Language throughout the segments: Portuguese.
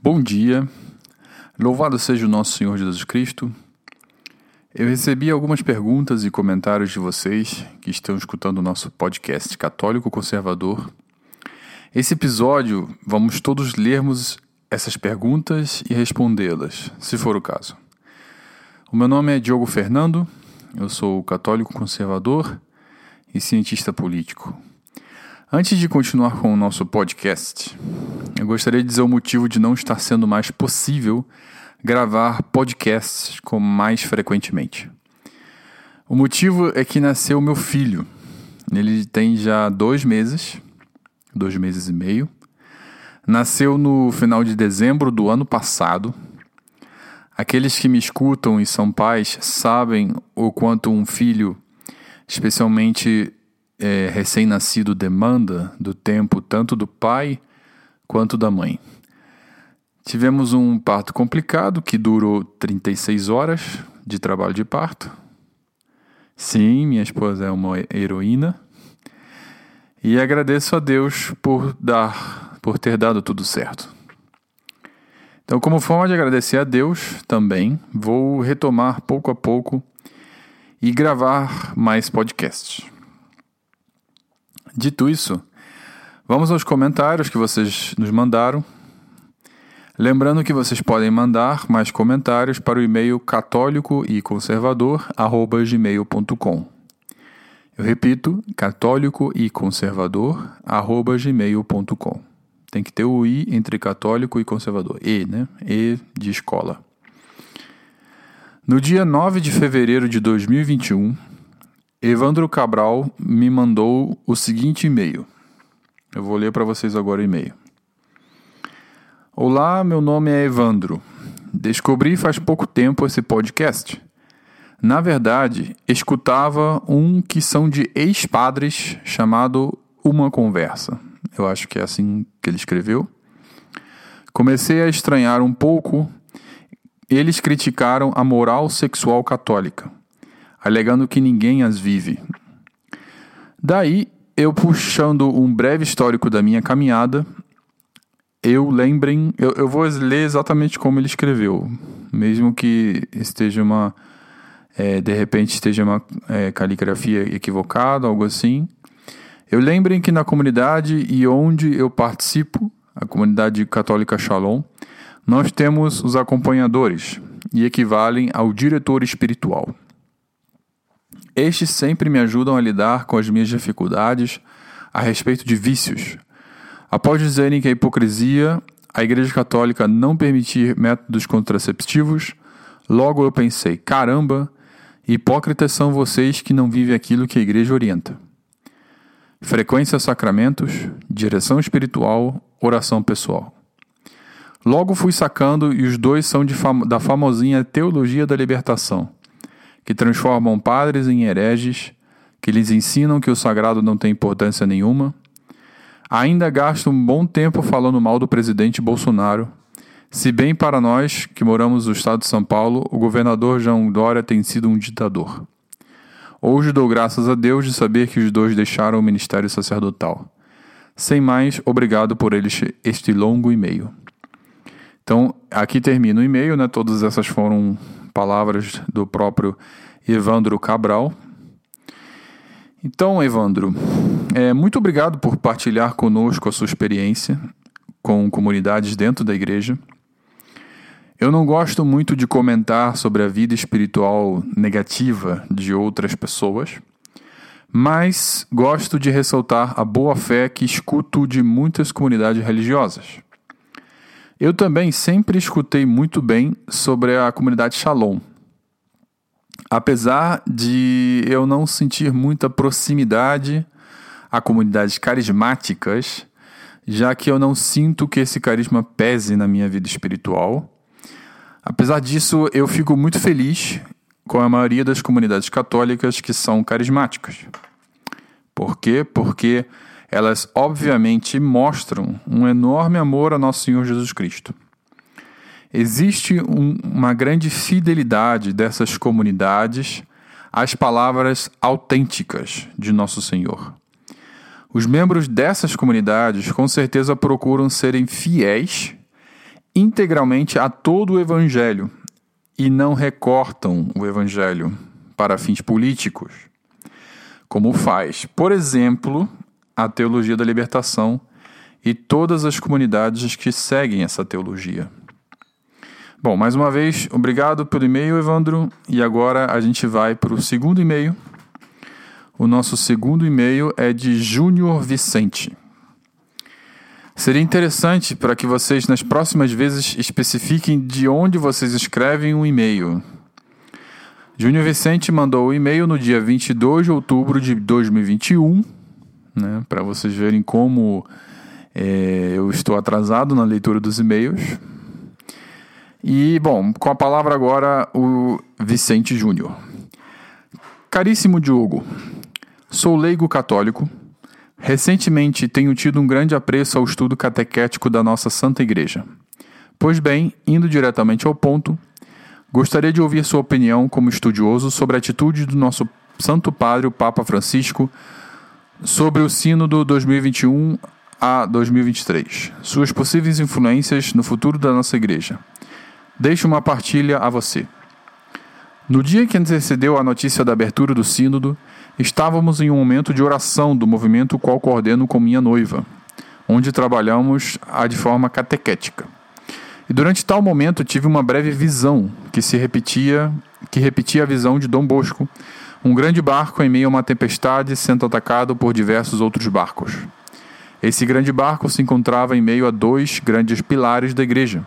Bom dia, louvado seja o nosso Senhor Jesus Cristo. Eu recebi algumas perguntas e comentários de vocês que estão escutando o nosso podcast Católico Conservador. Esse episódio, vamos todos lermos essas perguntas e respondê-las, se for o caso. O meu nome é Diogo Fernando, eu sou católico conservador e cientista político. Antes de continuar com o nosso podcast, eu gostaria de dizer o motivo de não estar sendo mais possível gravar podcasts com mais frequentemente. O motivo é que nasceu meu filho. Ele tem já dois meses, dois meses e meio. Nasceu no final de dezembro do ano passado. Aqueles que me escutam e são pais sabem o quanto um filho, especialmente é, recém-nascido demanda do tempo tanto do pai quanto da mãe. Tivemos um parto complicado que durou 36 horas de trabalho de parto. Sim, minha esposa é uma heroína. E agradeço a Deus por dar, por ter dado tudo certo. Então, como forma de agradecer a Deus, também vou retomar pouco a pouco e gravar mais podcasts. Dito isso, vamos aos comentários que vocês nos mandaram. Lembrando que vocês podem mandar mais comentários para o e-mail católico e conservador@gmail.com. Eu repito, católico e conservador@gmail.com. Tem que ter o i entre católico e conservador. E, né? E de escola. No dia 9 de fevereiro de 2021, Evandro Cabral me mandou o seguinte e-mail. Eu vou ler para vocês agora o e-mail. Olá, meu nome é Evandro. Descobri faz pouco tempo esse podcast. Na verdade, escutava um que são de ex-padres chamado Uma Conversa. Eu acho que é assim que ele escreveu. Comecei a estranhar um pouco. Eles criticaram a moral sexual católica alegando que ninguém as vive. Daí, eu puxando um breve histórico da minha caminhada, eu lembrem, eu, eu vou ler exatamente como ele escreveu, mesmo que esteja uma, é, de repente esteja uma é, caligrafia equivocada, algo assim. Eu lembrem que na comunidade e onde eu participo, a comunidade católica Shalom, nós temos os acompanhadores e equivalem ao diretor espiritual. Estes sempre me ajudam a lidar com as minhas dificuldades a respeito de vícios. Após dizerem que a hipocrisia, a Igreja Católica não permitir métodos contraceptivos, logo eu pensei: caramba, hipócritas são vocês que não vivem aquilo que a Igreja orienta. Frequência a sacramentos, direção espiritual, oração pessoal. Logo fui sacando e os dois são fam da famosinha Teologia da Libertação que transformam padres em hereges, que lhes ensinam que o sagrado não tem importância nenhuma. Ainda gasto um bom tempo falando mal do presidente Bolsonaro, se bem para nós que moramos no estado de São Paulo, o governador João Dória tem sido um ditador. Hoje dou graças a Deus de saber que os dois deixaram o ministério sacerdotal. Sem mais, obrigado por eles este longo e-mail. Então, aqui termina o e-mail, né? Todas essas foram palavras do próprio Evandro Cabral. Então, Evandro, é, muito obrigado por partilhar conosco a sua experiência com comunidades dentro da igreja. Eu não gosto muito de comentar sobre a vida espiritual negativa de outras pessoas, mas gosto de ressaltar a boa fé que escuto de muitas comunidades religiosas. Eu também sempre escutei muito bem sobre a comunidade Shalom. Apesar de eu não sentir muita proximidade a comunidades carismáticas, já que eu não sinto que esse carisma pese na minha vida espiritual. Apesar disso, eu fico muito feliz com a maioria das comunidades católicas que são carismáticas. Por quê? Porque elas obviamente mostram um enorme amor a nosso Senhor Jesus Cristo. Existe um, uma grande fidelidade dessas comunidades às palavras autênticas de nosso Senhor. Os membros dessas comunidades com certeza procuram serem fiéis, integralmente a todo o Evangelho e não recortam o Evangelho para fins políticos, como faz, por exemplo, a teologia da libertação e todas as comunidades que seguem essa teologia. Bom, mais uma vez, obrigado pelo e-mail, Evandro. E agora a gente vai para o segundo e-mail. O nosso segundo e-mail é de Júnior Vicente. Seria interessante para que vocês, nas próximas vezes, especifiquem de onde vocês escrevem um e-mail. Júnior Vicente mandou o e-mail no dia 22 de outubro de 2021, né, para vocês verem como é, eu estou atrasado na leitura dos e-mails. E, bom, com a palavra agora o Vicente Júnior. Caríssimo Diogo, sou leigo católico Recentemente tenho tido um grande apreço ao estudo catequético da nossa Santa Igreja. Pois bem, indo diretamente ao ponto, gostaria de ouvir sua opinião como estudioso sobre a atitude do nosso Santo Padre, o Papa Francisco, sobre o Sínodo 2021 a 2023, suas possíveis influências no futuro da nossa Igreja. Deixo uma partilha a você. No dia que antecedeu a notícia da abertura do Sínodo, Estávamos em um momento de oração do movimento qual coordeno com minha noiva, onde trabalhamos a de forma catequética. E durante tal momento tive uma breve visão que se repetia, que repetia a visão de Dom Bosco, um grande barco em meio a uma tempestade sendo atacado por diversos outros barcos. Esse grande barco se encontrava em meio a dois grandes pilares da igreja: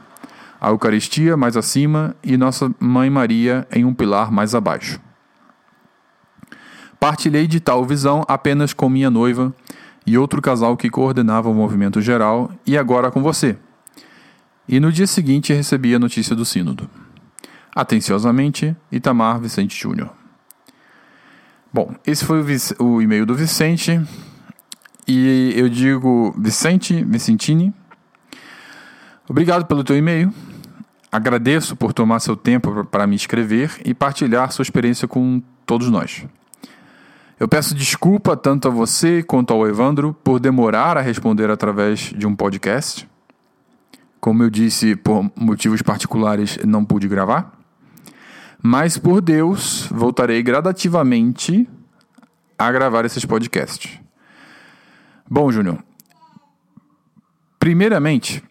a Eucaristia mais acima e Nossa Mãe Maria em um pilar mais abaixo. Partilhei de tal visão apenas com minha noiva e outro casal que coordenava o movimento geral, e agora com você. E no dia seguinte recebi a notícia do Sínodo. Atenciosamente, Itamar Vicente Júnior. Bom, esse foi o, o e-mail do Vicente. E eu digo, Vicente, Vicentini, obrigado pelo teu e-mail. Agradeço por tomar seu tempo para me escrever e partilhar sua experiência com todos nós. Eu peço desculpa tanto a você quanto ao Evandro por demorar a responder através de um podcast. Como eu disse, por motivos particulares não pude gravar. Mas por Deus, voltarei gradativamente a gravar esses podcasts. Bom, Júnior, primeiramente,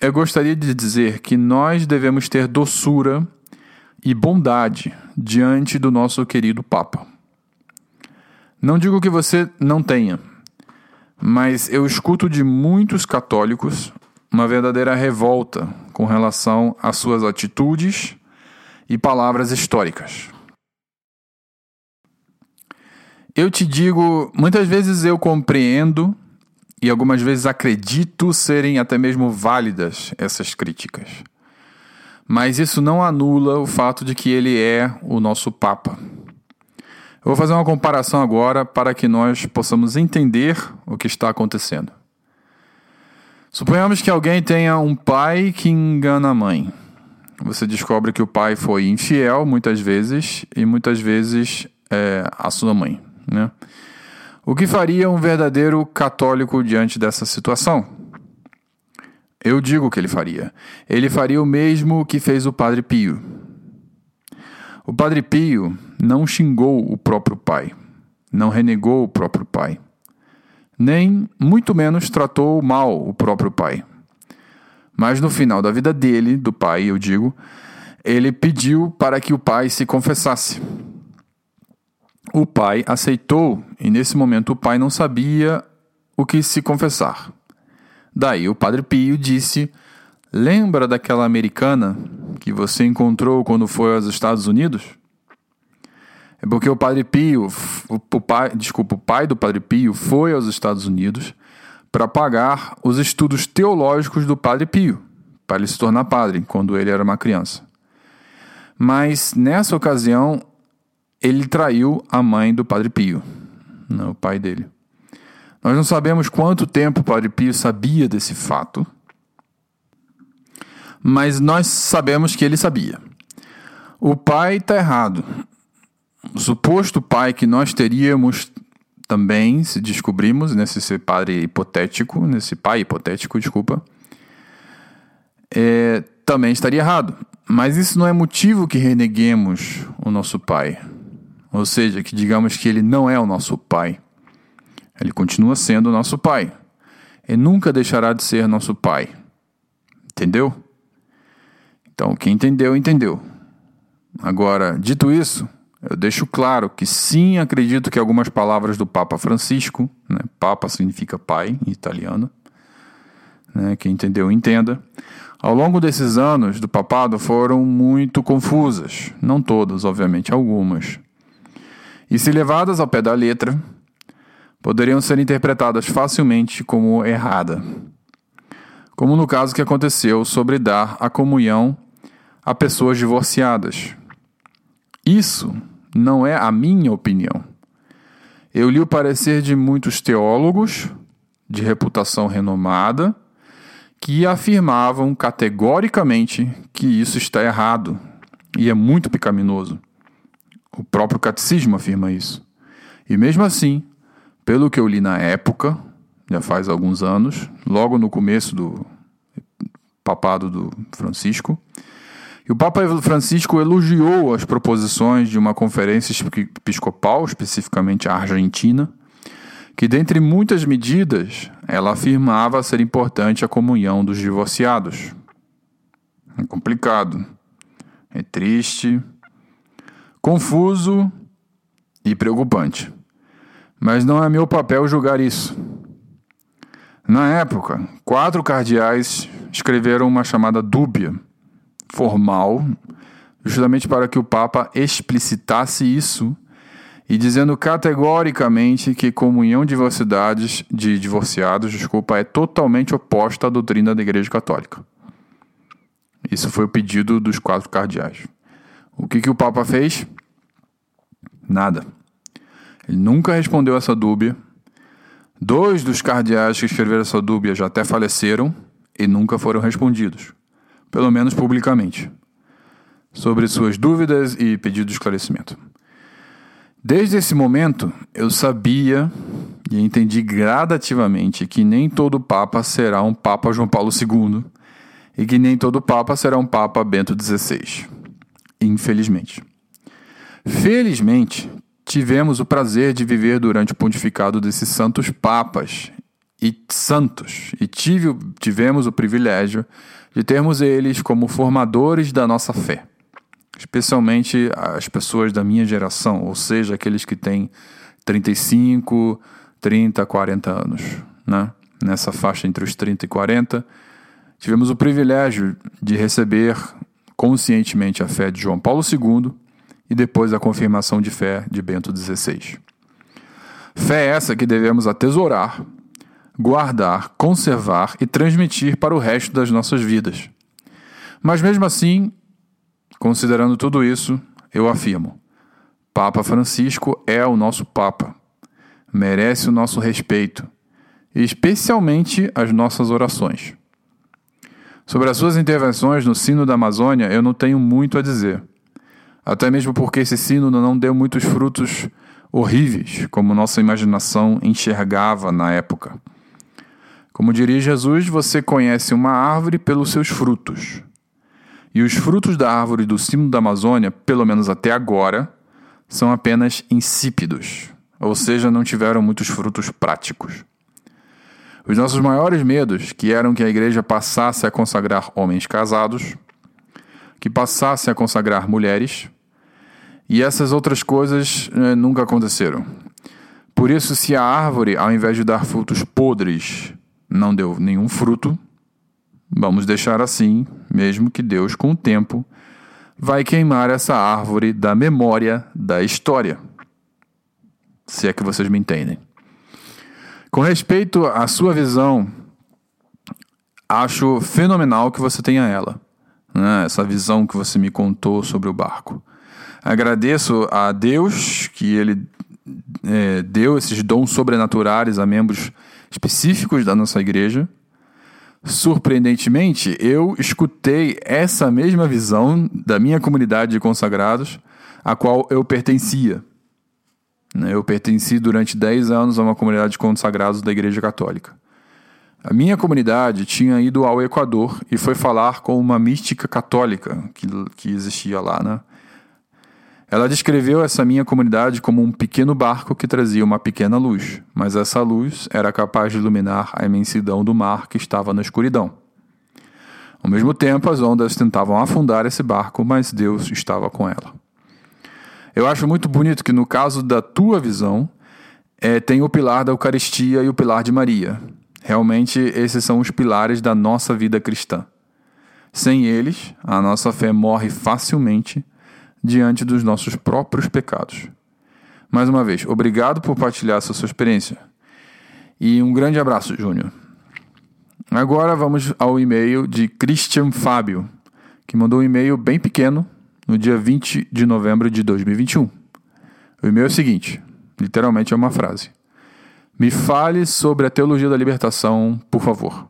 eu gostaria de dizer que nós devemos ter doçura e bondade diante do nosso querido Papa. Não digo que você não tenha, mas eu escuto de muitos católicos uma verdadeira revolta com relação às suas atitudes e palavras históricas. Eu te digo, muitas vezes eu compreendo e algumas vezes acredito serem até mesmo válidas essas críticas. Mas isso não anula o fato de que ele é o nosso Papa. Eu vou fazer uma comparação agora para que nós possamos entender o que está acontecendo. Suponhamos que alguém tenha um pai que engana a mãe. Você descobre que o pai foi infiel muitas vezes e muitas vezes é, a sua mãe. Né? O que faria um verdadeiro católico diante dessa situação? Eu digo que ele faria. Ele faria o mesmo que fez o Padre Pio. O Padre Pio não xingou o próprio pai, não renegou o próprio pai, nem muito menos tratou mal o próprio pai. Mas no final da vida dele, do pai, eu digo, ele pediu para que o pai se confessasse. O pai aceitou, e nesse momento o pai não sabia o que se confessar. Daí o padre Pio disse: Lembra daquela americana que você encontrou quando foi aos Estados Unidos? É porque o Padre Pio, o, pai, desculpa, o pai do Padre Pio foi aos Estados Unidos para pagar os estudos teológicos do Padre Pio, para ele se tornar padre quando ele era uma criança. Mas nessa ocasião ele traiu a mãe do Padre Pio, não, o pai dele. Nós não sabemos quanto tempo o Padre Pio sabia desse fato, mas nós sabemos que ele sabia. O pai está errado. O suposto pai que nós teríamos também, se descobrimos, nesse padre hipotético, nesse pai hipotético, desculpa, é, também estaria errado. Mas isso não é motivo que reneguemos o nosso pai. Ou seja, que digamos que ele não é o nosso pai. Ele continua sendo o nosso pai. E nunca deixará de ser nosso pai. Entendeu? Então, quem entendeu, entendeu. Agora, dito isso, eu deixo claro que sim, acredito que algumas palavras do Papa Francisco, né, Papa significa pai em italiano, né, quem entendeu, entenda, ao longo desses anos do papado foram muito confusas, não todas, obviamente, algumas. E se levadas ao pé da letra, poderiam ser interpretadas facilmente como errada. Como no caso que aconteceu sobre dar a comunhão a pessoas divorciadas. Isso não é a minha opinião. Eu li o parecer de muitos teólogos de reputação renomada que afirmavam categoricamente que isso está errado e é muito pecaminoso. O próprio catecismo afirma isso. E mesmo assim, pelo que eu li na época, já faz alguns anos, logo no começo do papado do Francisco, e o Papa Francisco elogiou as proposições de uma conferência episcopal, especificamente a Argentina, que, dentre muitas medidas, ela afirmava ser importante a comunhão dos divorciados. É complicado, é triste, confuso e preocupante. Mas não é meu papel julgar isso. Na época, quatro cardeais escreveram uma chamada dúbia formal, justamente para que o Papa explicitasse isso e dizendo categoricamente que comunhão de divorciados, de divorciados, desculpa, é totalmente oposta à doutrina da Igreja Católica. Isso foi o pedido dos quatro cardeais. O que, que o Papa fez? Nada. Ele nunca respondeu essa dúvida. Dois dos cardeais que escreveram essa dúvida já até faleceram e nunca foram respondidos pelo menos publicamente, sobre suas dúvidas e pedido de esclarecimento. Desde esse momento, eu sabia e entendi gradativamente que nem todo Papa será um Papa João Paulo II e que nem todo Papa será um Papa Bento XVI. Infelizmente. Felizmente, tivemos o prazer de viver durante o pontificado desses santos papas e santos, e tive, tivemos o privilégio de termos eles como formadores da nossa fé, especialmente as pessoas da minha geração, ou seja, aqueles que têm 35, 30, 40 anos, né? Nessa faixa entre os 30 e 40, tivemos o privilégio de receber conscientemente a fé de João Paulo II e depois a confirmação de fé de Bento XVI. Fé essa que devemos atesourar guardar, conservar e transmitir para o resto das nossas vidas. Mas mesmo assim, considerando tudo isso, eu afirmo: Papa Francisco é o nosso Papa. Merece o nosso respeito, especialmente as nossas orações. Sobre as suas intervenções no Sino da Amazônia, eu não tenho muito a dizer. Até mesmo porque esse sino não deu muitos frutos horríveis, como nossa imaginação enxergava na época. Como diria Jesus, você conhece uma árvore pelos seus frutos. E os frutos da árvore do cimo da Amazônia, pelo menos até agora, são apenas insípidos, ou seja, não tiveram muitos frutos práticos. Os nossos maiores medos, que eram que a igreja passasse a consagrar homens casados, que passasse a consagrar mulheres, e essas outras coisas eh, nunca aconteceram. Por isso, se a árvore, ao invés de dar frutos podres, não deu nenhum fruto, vamos deixar assim, mesmo que Deus, com o tempo, vai queimar essa árvore da memória da história. Se é que vocês me entendem. Com respeito à sua visão, acho fenomenal que você tenha ela. Né? Essa visão que você me contou sobre o barco. Agradeço a Deus que Ele é, deu esses dons sobrenaturais a membros específicos da nossa igreja. Surpreendentemente, eu escutei essa mesma visão da minha comunidade de consagrados, a qual eu pertencia. Né, eu pertenci durante 10 anos a uma comunidade de consagrados da Igreja Católica. A minha comunidade tinha ido ao Equador e foi falar com uma mística católica que, que existia lá, né? Ela descreveu essa minha comunidade como um pequeno barco que trazia uma pequena luz, mas essa luz era capaz de iluminar a imensidão do mar que estava na escuridão. Ao mesmo tempo, as ondas tentavam afundar esse barco, mas Deus estava com ela. Eu acho muito bonito que, no caso da tua visão, é, tem o pilar da Eucaristia e o pilar de Maria. Realmente, esses são os pilares da nossa vida cristã. Sem eles, a nossa fé morre facilmente diante dos nossos próprios pecados. Mais uma vez, obrigado por partilhar essa sua experiência. E um grande abraço, Júnior. Agora vamos ao e-mail de Christian Fábio, que mandou um e-mail bem pequeno no dia 20 de novembro de 2021. O e-mail é o seguinte: literalmente é uma frase. Me fale sobre a teologia da libertação, por favor.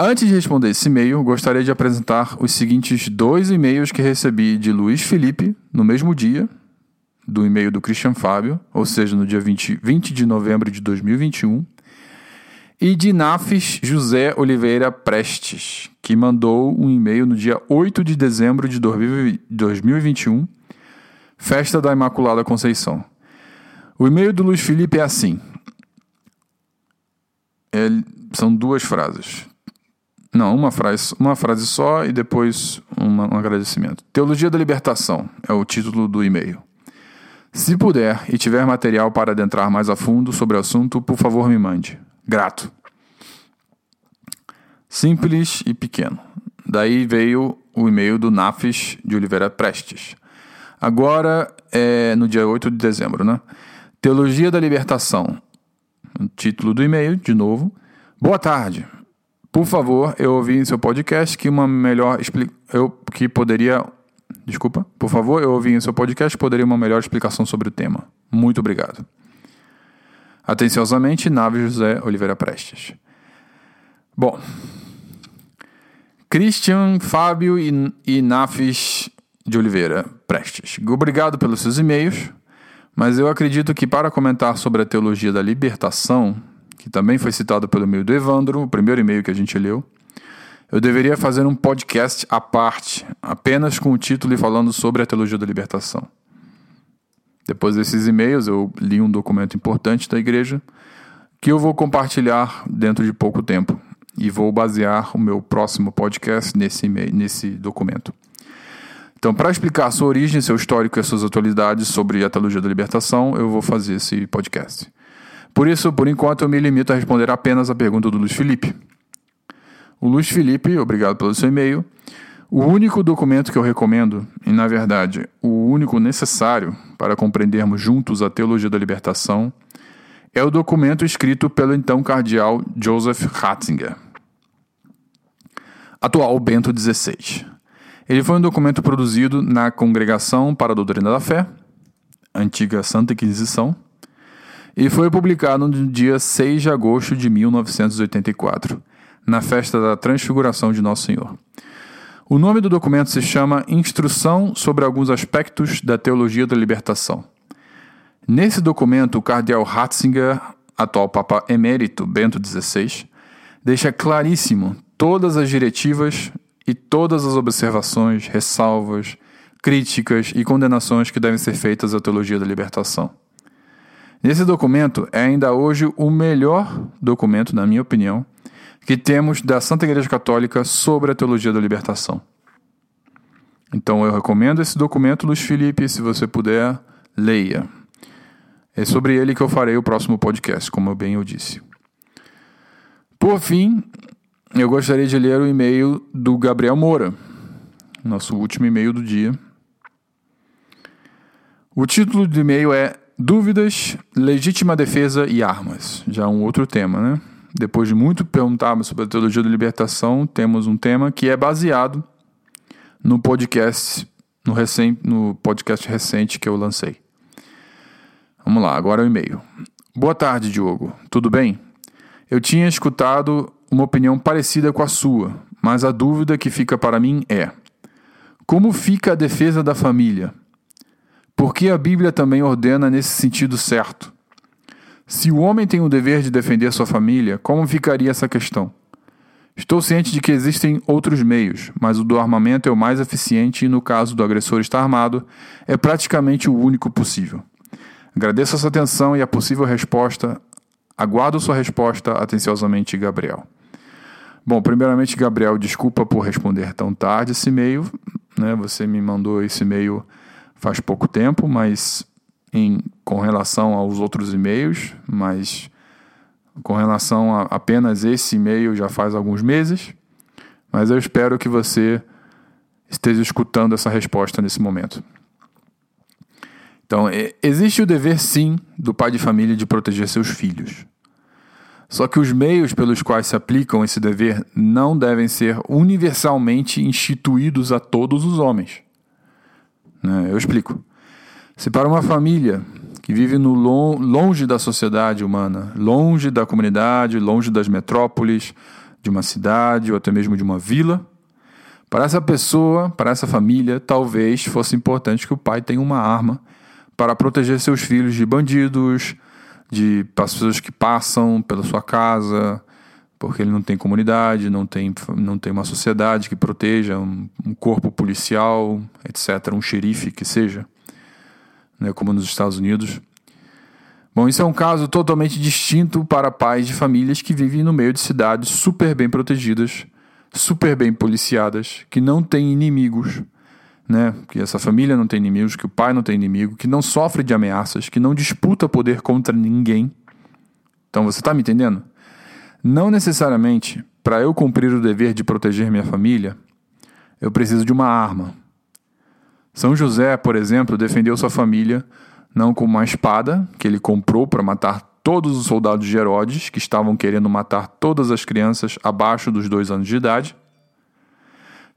Antes de responder esse e-mail, gostaria de apresentar os seguintes dois e-mails que recebi de Luiz Felipe no mesmo dia do e-mail do Christian Fábio, ou seja, no dia 20, 20 de novembro de 2021, e de Nafis José Oliveira Prestes, que mandou um e-mail no dia 8 de dezembro de 2021, festa da Imaculada Conceição. O e-mail do Luiz Felipe é assim. são duas frases. Não, uma frase, uma frase só e depois uma, um agradecimento. Teologia da Libertação é o título do e-mail. Se puder e tiver material para adentrar mais a fundo sobre o assunto, por favor me mande. Grato. Simples e pequeno. Daí veio o e-mail do Nafis de Oliveira Prestes. Agora é no dia 8 de dezembro, né? Teologia da Libertação. O título do e-mail, de novo. Boa tarde. Por favor, eu ouvi em seu podcast que uma melhor eu que poderia Desculpa. Por favor, eu ouvi em seu podcast poderia uma melhor explicação sobre o tema. Muito obrigado. Atenciosamente, Nave José Oliveira Prestes. Bom, Christian, Fábio e, e Nafis de Oliveira Prestes. Obrigado pelos seus e-mails. Mas eu acredito que para comentar sobre a teologia da libertação, que também foi citado pelo e-mail do Evandro, o primeiro e-mail que a gente leu, eu deveria fazer um podcast à parte, apenas com o título e falando sobre a teologia da libertação. Depois desses e-mails, eu li um documento importante da igreja que eu vou compartilhar dentro de pouco tempo e vou basear o meu próximo podcast nesse, nesse documento. Então, para explicar sua origem, seu histórico e as suas atualidades sobre a teologia da libertação, eu vou fazer esse podcast. Por isso, por enquanto, eu me limito a responder apenas a pergunta do Luiz Felipe. O Luiz Felipe, obrigado pelo seu e-mail. O único documento que eu recomendo, e na verdade o único necessário para compreendermos juntos a teologia da libertação, é o documento escrito pelo então cardeal Joseph Ratzinger, atual Bento XVI. Ele foi um documento produzido na Congregação para a Doutrina da Fé, antiga Santa Inquisição, e foi publicado no dia 6 de agosto de 1984, na festa da Transfiguração de Nosso Senhor. O nome do documento se chama Instrução sobre alguns aspectos da teologia da libertação. Nesse documento, o cardeal Ratzinger, atual Papa Emérito Bento XVI, deixa claríssimo todas as diretivas e todas as observações, ressalvas, críticas e condenações que devem ser feitas à teologia da libertação. Nesse documento é ainda hoje o melhor documento, na minha opinião, que temos da Santa Igreja Católica sobre a teologia da libertação. Então eu recomendo esse documento, Luiz Felipe, se você puder, leia. É sobre ele que eu farei o próximo podcast, como eu bem eu disse. Por fim, eu gostaria de ler o e-mail do Gabriel Moura, nosso último e-mail do dia. O título do e-mail é Dúvidas, Legítima Defesa e Armas. Já um outro tema, né? Depois de muito perguntarmos sobre a teologia da libertação, temos um tema que é baseado no podcast, no, recém, no podcast recente que eu lancei. Vamos lá, agora o e-mail. Boa tarde, Diogo. Tudo bem? Eu tinha escutado uma opinião parecida com a sua, mas a dúvida que fica para mim é: como fica a defesa da família? Porque a Bíblia também ordena nesse sentido certo. Se o homem tem o dever de defender sua família, como ficaria essa questão? Estou ciente de que existem outros meios, mas o do armamento é o mais eficiente e, no caso do agressor estar armado, é praticamente o único possível. Agradeço a sua atenção e a possível resposta. Aguardo sua resposta atenciosamente, Gabriel. Bom, primeiramente, Gabriel, desculpa por responder tão tarde esse e-mail. Né? Você me mandou esse e-mail faz pouco tempo, mas em, com relação aos outros e-mails, mas com relação a apenas esse e-mail já faz alguns meses. Mas eu espero que você esteja escutando essa resposta nesse momento. Então, existe o dever, sim, do pai de família de proteger seus filhos. Só que os meios pelos quais se aplicam esse dever não devem ser universalmente instituídos a todos os homens. Né? Eu explico. Se para uma família que vive no longe da sociedade humana, longe da comunidade, longe das metrópoles, de uma cidade ou até mesmo de uma vila, para essa pessoa, para essa família, talvez fosse importante que o pai tenha uma arma para proteger seus filhos de bandidos, de pessoas que passam pela sua casa, porque ele não tem comunidade, não tem, não tem uma sociedade que proteja, um, um corpo policial, etc., um xerife que seja, né, como nos Estados Unidos. Bom, isso é um caso totalmente distinto para pais de famílias que vivem no meio de cidades super bem protegidas, super bem policiadas, que não têm inimigos né? Que essa família não tem inimigos, que o pai não tem inimigo, que não sofre de ameaças, que não disputa poder contra ninguém. Então você está me entendendo? Não necessariamente para eu cumprir o dever de proteger minha família, eu preciso de uma arma. São José, por exemplo, defendeu sua família não com uma espada que ele comprou para matar todos os soldados de Herodes que estavam querendo matar todas as crianças abaixo dos dois anos de idade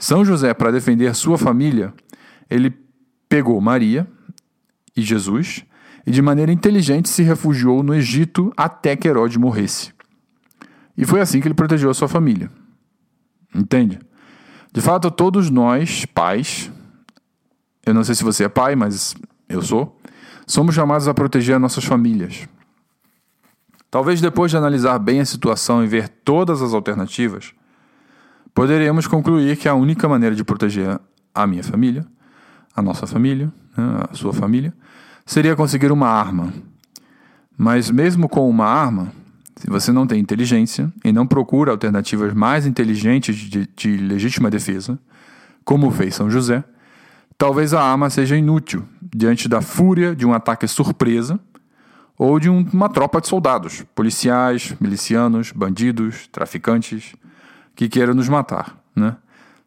são José, para defender sua família, ele pegou Maria e Jesus e, de maneira inteligente, se refugiou no Egito até que Herodes morresse. E foi assim que ele protegeu a sua família. Entende? De fato, todos nós, pais, eu não sei se você é pai, mas eu sou, somos chamados a proteger as nossas famílias. Talvez depois de analisar bem a situação e ver todas as alternativas, poderíamos concluir que a única maneira de proteger a minha família, a nossa família, né, a sua família, seria conseguir uma arma. Mas mesmo com uma arma, se você não tem inteligência e não procura alternativas mais inteligentes de, de legítima defesa, como fez São José, talvez a arma seja inútil diante da fúria de um ataque surpresa ou de um, uma tropa de soldados, policiais, milicianos, bandidos, traficantes, que queira nos matar, né?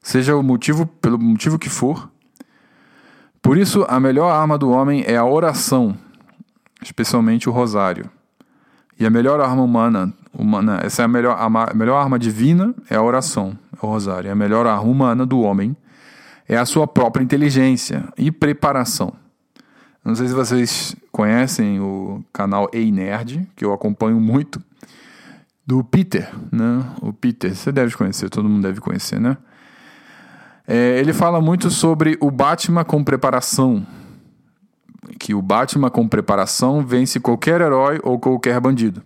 Seja o motivo pelo motivo que for. Por isso, a melhor arma do homem é a oração, especialmente o rosário. E a melhor arma humana, humana essa é a melhor, a melhor arma divina é a oração, é o rosário. A melhor arma humana do homem é a sua própria inteligência e preparação. Não sei se vocês conhecem o canal Ei Nerd, que eu acompanho muito do Peter, né? O Peter, você deve conhecer, todo mundo deve conhecer, né? É, ele fala muito sobre o Batman com preparação. Que o Batman com preparação vence qualquer herói ou qualquer bandido.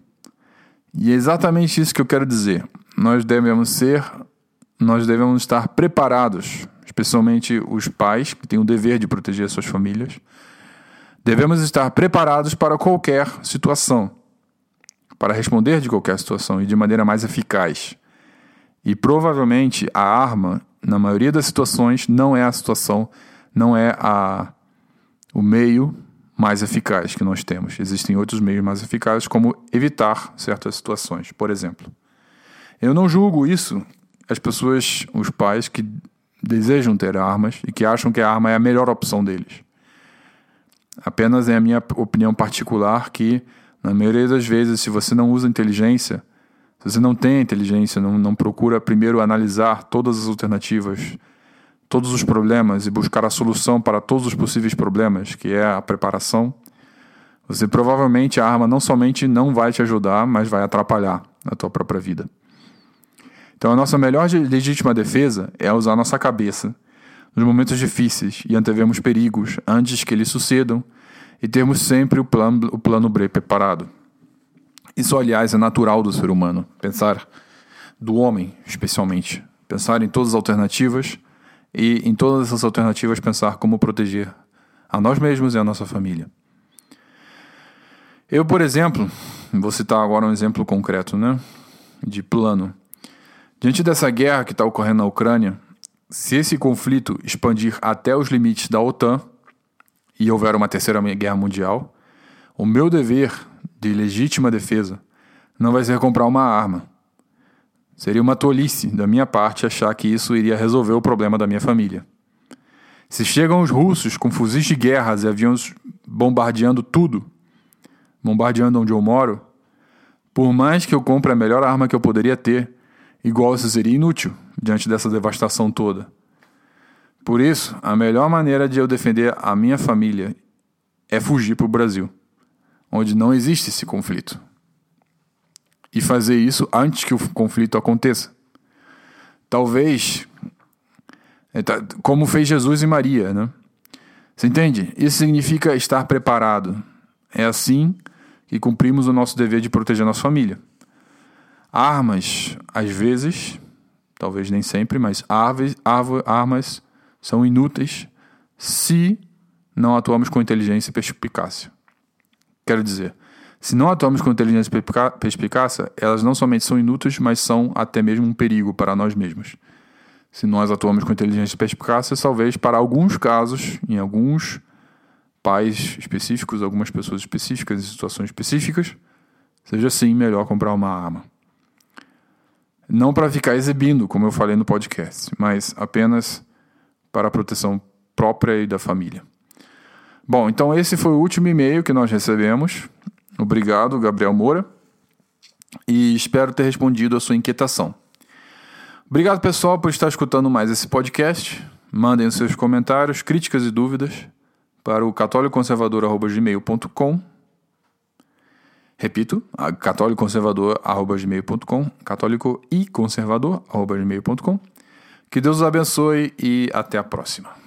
E é exatamente isso que eu quero dizer. Nós devemos ser, nós devemos estar preparados, especialmente os pais que têm o dever de proteger suas famílias. Devemos estar preparados para qualquer situação para responder de qualquer situação e de maneira mais eficaz. E provavelmente a arma, na maioria das situações, não é a situação, não é a, o meio mais eficaz que nós temos. Existem outros meios mais eficazes, como evitar certas situações. Por exemplo, eu não julgo isso as pessoas, os pais que desejam ter armas e que acham que a arma é a melhor opção deles. Apenas é a minha opinião particular que na maioria das vezes, se você não usa inteligência, se você não tem inteligência, não, não procura primeiro analisar todas as alternativas, todos os problemas e buscar a solução para todos os possíveis problemas, que é a preparação, você provavelmente a arma não somente não vai te ajudar, mas vai atrapalhar a tua própria vida. Então a nossa melhor legítima defesa é usar nossa cabeça nos momentos difíceis e antevermos perigos antes que eles sucedam e termos sempre o plano, o plano B preparado. Isso, aliás, é natural do ser humano. Pensar do homem, especialmente. Pensar em todas as alternativas e, em todas essas alternativas, pensar como proteger a nós mesmos e a nossa família. Eu, por exemplo, vou citar agora um exemplo concreto, né? De plano. Diante dessa guerra que está ocorrendo na Ucrânia, se esse conflito expandir até os limites da OTAN e houver uma terceira guerra mundial, o meu dever de legítima defesa não vai ser comprar uma arma. Seria uma tolice da minha parte achar que isso iria resolver o problema da minha família. Se chegam os russos com fuzis de guerra e aviões bombardeando tudo, bombardeando onde eu moro, por mais que eu compre a melhor arma que eu poderia ter, igual isso seria inútil diante dessa devastação toda. Por isso, a melhor maneira de eu defender a minha família é fugir para o Brasil, onde não existe esse conflito. E fazer isso antes que o conflito aconteça. Talvez, é, tá, como fez Jesus e Maria, né? Você entende? Isso significa estar preparado. É assim que cumprimos o nosso dever de proteger nossa família. Armas, às vezes, talvez nem sempre, mas aves, armas são inúteis se não atuamos com inteligência e perspicácia. Quero dizer, se não atuamos com inteligência perspicácia, elas não somente são inúteis, mas são até mesmo um perigo para nós mesmos. Se nós atuamos com inteligência perspicácia, talvez para alguns casos, em alguns pais específicos, algumas pessoas específicas, em situações específicas, seja sim melhor comprar uma arma. Não para ficar exibindo, como eu falei no podcast, mas apenas para a proteção própria e da família. Bom, então esse foi o último e-mail que nós recebemos. Obrigado, Gabriel Moura. E espero ter respondido a sua inquietação. Obrigado, pessoal, por estar escutando mais esse podcast. Mandem os seus comentários, críticas e dúvidas para o católicoconservador.gmail.com Repito, católicoconservador.gmail.com católico e conservador.gmail.com Que Deus os abençoe e até a próxima.